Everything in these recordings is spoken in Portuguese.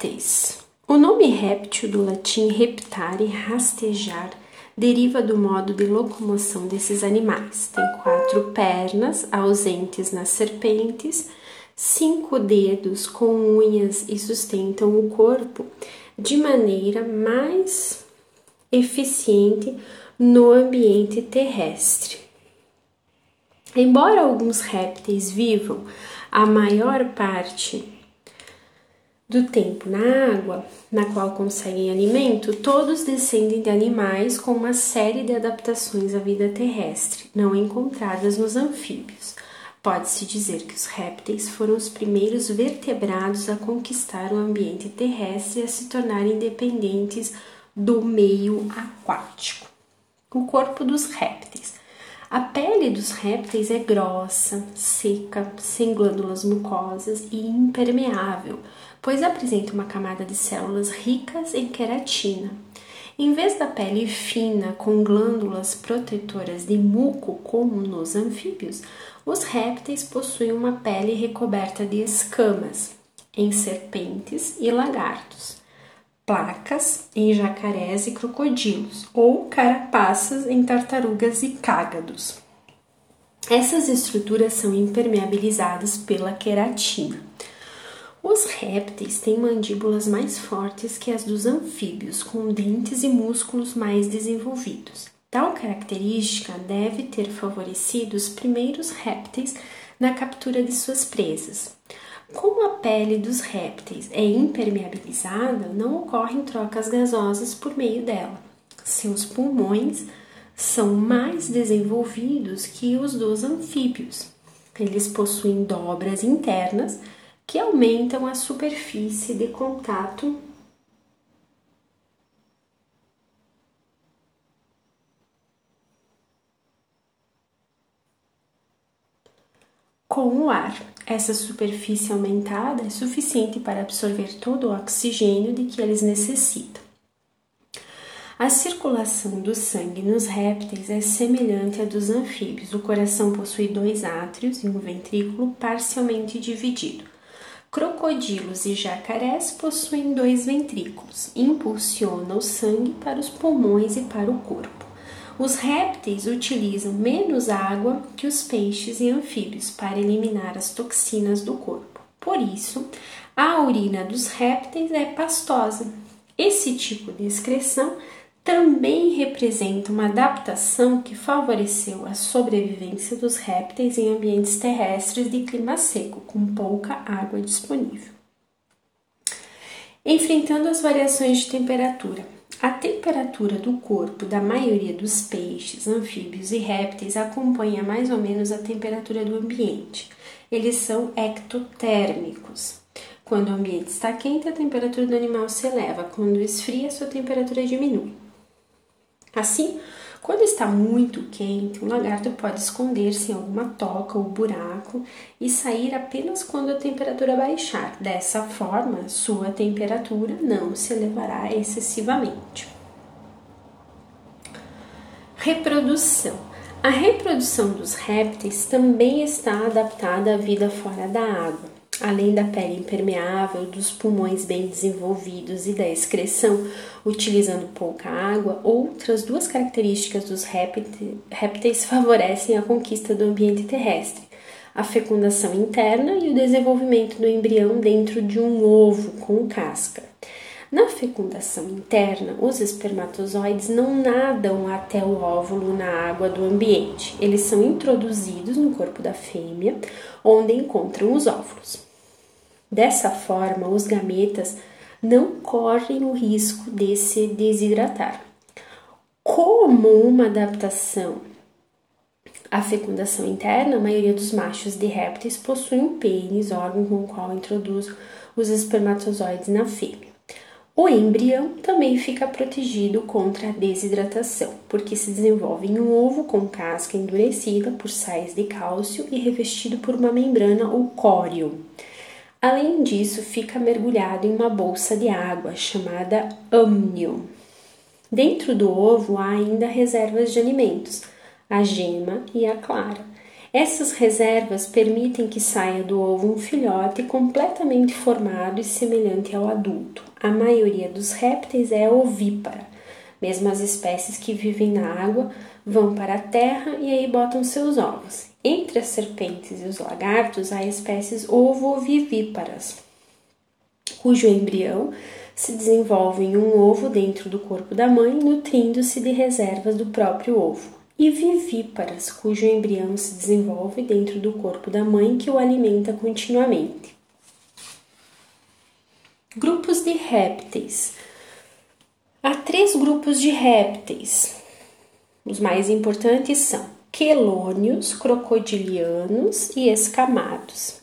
Répteis. O nome réptil do latim reptare, rastejar, deriva do modo de locomoção desses animais. Tem quatro pernas, ausentes nas serpentes, cinco dedos com unhas e sustentam o corpo de maneira mais eficiente no ambiente terrestre. Embora alguns répteis vivam a maior parte do tempo na água, na qual conseguem alimento, todos descendem de animais com uma série de adaptações à vida terrestre, não encontradas nos anfíbios. Pode-se dizer que os répteis foram os primeiros vertebrados a conquistar o ambiente terrestre e a se tornarem independentes do meio aquático. O corpo dos répteis. A pele dos répteis é grossa, seca, sem glândulas mucosas e impermeável pois apresenta uma camada de células ricas em queratina. Em vez da pele fina com glândulas protetoras de muco, como nos anfíbios, os répteis possuem uma pele recoberta de escamas em serpentes e lagartos, placas em jacarés e crocodilos ou carapaças em tartarugas e cágados. Essas estruturas são impermeabilizadas pela queratina. Os répteis têm mandíbulas mais fortes que as dos anfíbios, com dentes e músculos mais desenvolvidos. Tal característica deve ter favorecido os primeiros répteis na captura de suas presas. Como a pele dos répteis é impermeabilizada, não ocorrem trocas gasosas por meio dela. Seus pulmões são mais desenvolvidos que os dos anfíbios. Eles possuem dobras internas que aumentam a superfície de contato com o ar. Essa superfície aumentada é suficiente para absorver todo o oxigênio de que eles necessitam. A circulação do sangue nos répteis é semelhante à dos anfíbios. O coração possui dois átrios e um ventrículo parcialmente dividido. Crocodilos e jacarés possuem dois ventrículos, impulsiona o sangue para os pulmões e para o corpo. Os répteis utilizam menos água que os peixes e anfíbios para eliminar as toxinas do corpo. Por isso, a urina dos répteis é pastosa. Esse tipo de excreção também representa uma adaptação que favoreceu a sobrevivência dos répteis em ambientes terrestres de clima seco, com pouca água disponível. Enfrentando as variações de temperatura. A temperatura do corpo da maioria dos peixes, anfíbios e répteis acompanha mais ou menos a temperatura do ambiente. Eles são ectotérmicos. Quando o ambiente está quente, a temperatura do animal se eleva, quando esfria, sua temperatura diminui. Assim, quando está muito quente, o lagarto pode esconder-se em alguma toca ou buraco e sair apenas quando a temperatura baixar. Dessa forma, sua temperatura não se elevará excessivamente. Reprodução. A reprodução dos répteis também está adaptada à vida fora da água. Além da pele impermeável, dos pulmões bem desenvolvidos e da excreção, utilizando pouca água, outras duas características dos répteis favorecem a conquista do ambiente terrestre: a fecundação interna e o desenvolvimento do embrião dentro de um ovo com casca. Na fecundação interna, os espermatozoides não nadam até o óvulo na água do ambiente. Eles são introduzidos no corpo da fêmea, onde encontram os óvulos. Dessa forma, os gametas não correm o risco de se desidratar. Como uma adaptação à fecundação interna, a maioria dos machos de répteis possuem um pênis, órgão com o qual introduz os espermatozoides na fêmea. O embrião também fica protegido contra a desidratação, porque se desenvolve em um ovo com casca endurecida por sais de cálcio e revestido por uma membrana ou córeo. Além disso, fica mergulhado em uma bolsa de água chamada amnion. Dentro do ovo há ainda reservas de alimentos, a gema e a clara. Essas reservas permitem que saia do ovo um filhote completamente formado e semelhante ao adulto. A maioria dos répteis é ovípara. Mesmo as espécies que vivem na água vão para a terra e aí botam seus ovos. Entre as serpentes e os lagartos há espécies ovovivíparas, cujo embrião se desenvolve em um ovo dentro do corpo da mãe, nutrindo-se de reservas do próprio ovo e vivíparas, cujo embrião se desenvolve dentro do corpo da mãe que o alimenta continuamente. Grupos de répteis. Há três grupos de répteis. Os mais importantes são quelônios, crocodilianos e escamados.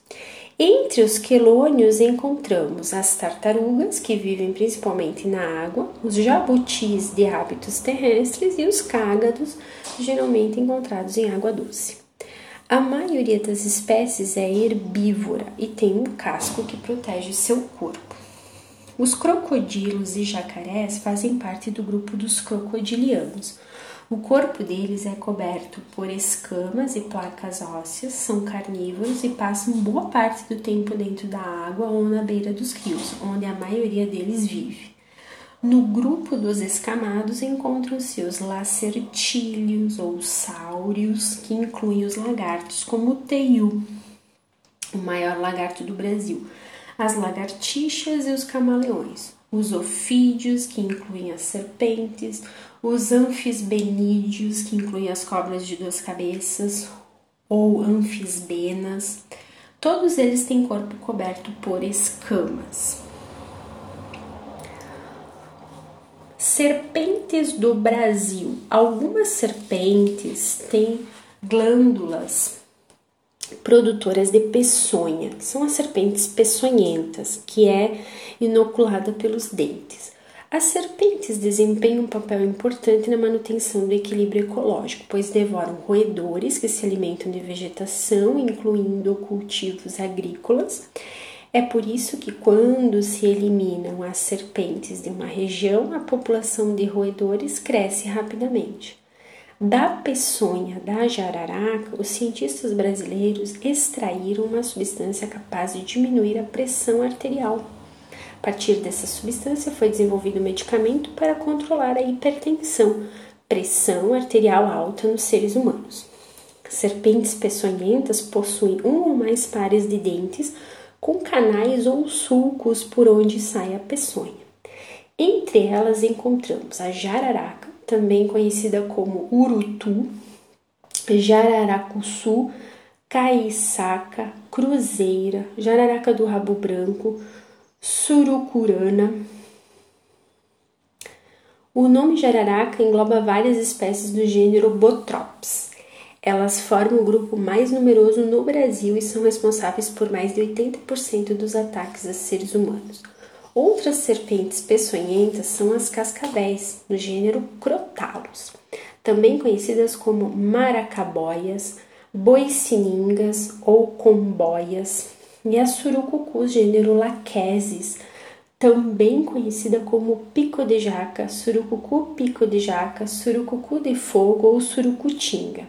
Entre os quelônios encontramos as tartarugas, que vivem principalmente na água, os jabutis de hábitos terrestres e os cágados, geralmente encontrados em água doce. A maioria das espécies é herbívora e tem um casco que protege seu corpo. Os crocodilos e jacarés fazem parte do grupo dos crocodilianos. O corpo deles é coberto por escamas e placas ósseas, são carnívoros e passam boa parte do tempo dentro da água ou na beira dos rios, onde a maioria deles vive. No grupo dos escamados encontram-se os lacertílios ou sáureos, que incluem os lagartos, como o teiu, o maior lagarto do Brasil, as lagartixas e os camaleões, os ofídeos, que incluem as serpentes, os anfisbenídeos, que incluem as cobras de duas cabeças, ou anfisbenas, todos eles têm corpo coberto por escamas. Serpentes do Brasil. Algumas serpentes têm glândulas produtoras de peçonha, são as serpentes peçonhentas, que é inoculada pelos dentes. As serpentes desempenham um papel importante na manutenção do equilíbrio ecológico, pois devoram roedores que se alimentam de vegetação, incluindo cultivos agrícolas. É por isso que, quando se eliminam as serpentes de uma região, a população de roedores cresce rapidamente. Da peçonha da jararaca, os cientistas brasileiros extraíram uma substância capaz de diminuir a pressão arterial a partir dessa substância foi desenvolvido um medicamento para controlar a hipertensão, pressão arterial alta nos seres humanos. Serpentes peçonhentas possuem um ou mais pares de dentes com canais ou sulcos por onde sai a peçonha. Entre elas encontramos a jararaca, também conhecida como urutu, jararacuçu, caiçaca, cruzeira, jararaca do rabo branco, surucurana. O nome jararaca engloba várias espécies do gênero Botrops. Elas formam o grupo mais numeroso no Brasil e são responsáveis por mais de 80% dos ataques a seres humanos. Outras serpentes peçonhentas são as cascavéis, do gênero Crotalus, também conhecidas como maracabóias, boiciningas ou comboias, e a surucucu gênero Lachesis, também conhecida como pico de jaca, surucucu pico de jaca, surucucu de fogo ou surucutinga.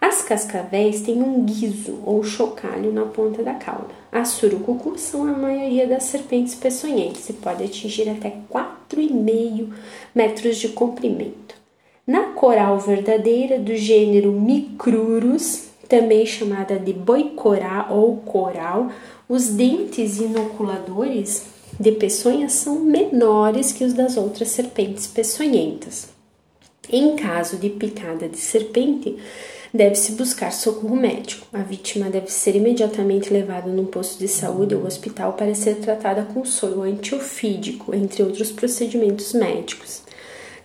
As cascavéis têm um guiso ou chocalho na ponta da cauda. As surucucus são a maioria das serpentes peçonhentas e pode atingir até 4,5 metros de comprimento. Na coral verdadeira do gênero Micrurus, também chamada de boicorá ou coral, os dentes inoculadores de peçonha são menores que os das outras serpentes peçonhentas. Em caso de picada de serpente, deve-se buscar socorro médico. A vítima deve ser imediatamente levada num posto de saúde ou hospital para ser tratada com soro antiofídico, entre outros procedimentos médicos.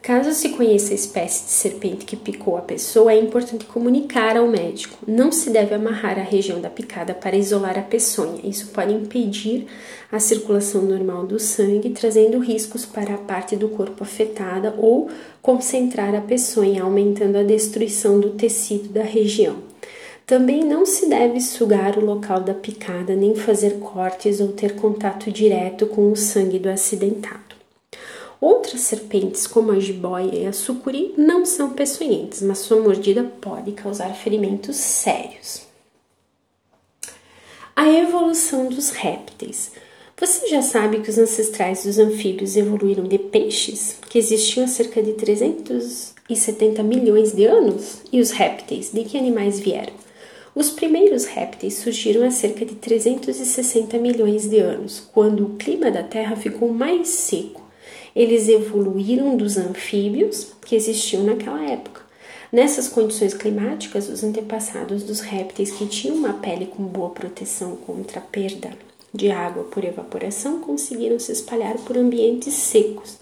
Caso se conheça a espécie de serpente que picou a pessoa, é importante comunicar ao médico. Não se deve amarrar a região da picada para isolar a peçonha. Isso pode impedir a circulação normal do sangue, trazendo riscos para a parte do corpo afetada ou concentrar a peçonha, aumentando a destruição do tecido da região. Também não se deve sugar o local da picada, nem fazer cortes ou ter contato direto com o sangue do acidentado. Outras serpentes, como a jiboia e a sucuri, não são peçonhentas, mas sua mordida pode causar ferimentos sérios. A evolução dos répteis. Você já sabe que os ancestrais dos anfíbios evoluíram de peixes, que existiam há cerca de 370 milhões de anos? E os répteis, de que animais vieram? Os primeiros répteis surgiram há cerca de 360 milhões de anos, quando o clima da Terra ficou mais seco eles evoluíram dos anfíbios que existiam naquela época. Nessas condições climáticas, os antepassados dos répteis que tinham uma pele com boa proteção contra a perda de água por evaporação conseguiram se espalhar por ambientes secos.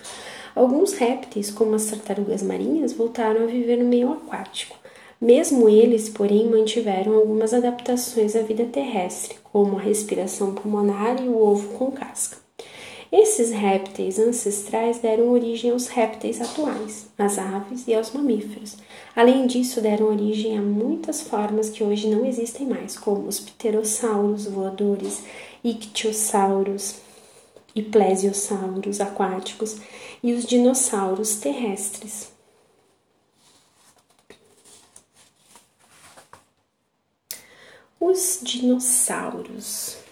Alguns répteis, como as tartarugas marinhas, voltaram a viver no meio aquático. Mesmo eles, porém, mantiveram algumas adaptações à vida terrestre, como a respiração pulmonar e o ovo com casca. Esses répteis ancestrais deram origem aos répteis atuais, às aves e aos mamíferos. Além disso, deram origem a muitas formas que hoje não existem mais, como os pterossauros voadores, ictiossauros e plesiosauros aquáticos e os dinossauros terrestres. Os dinossauros.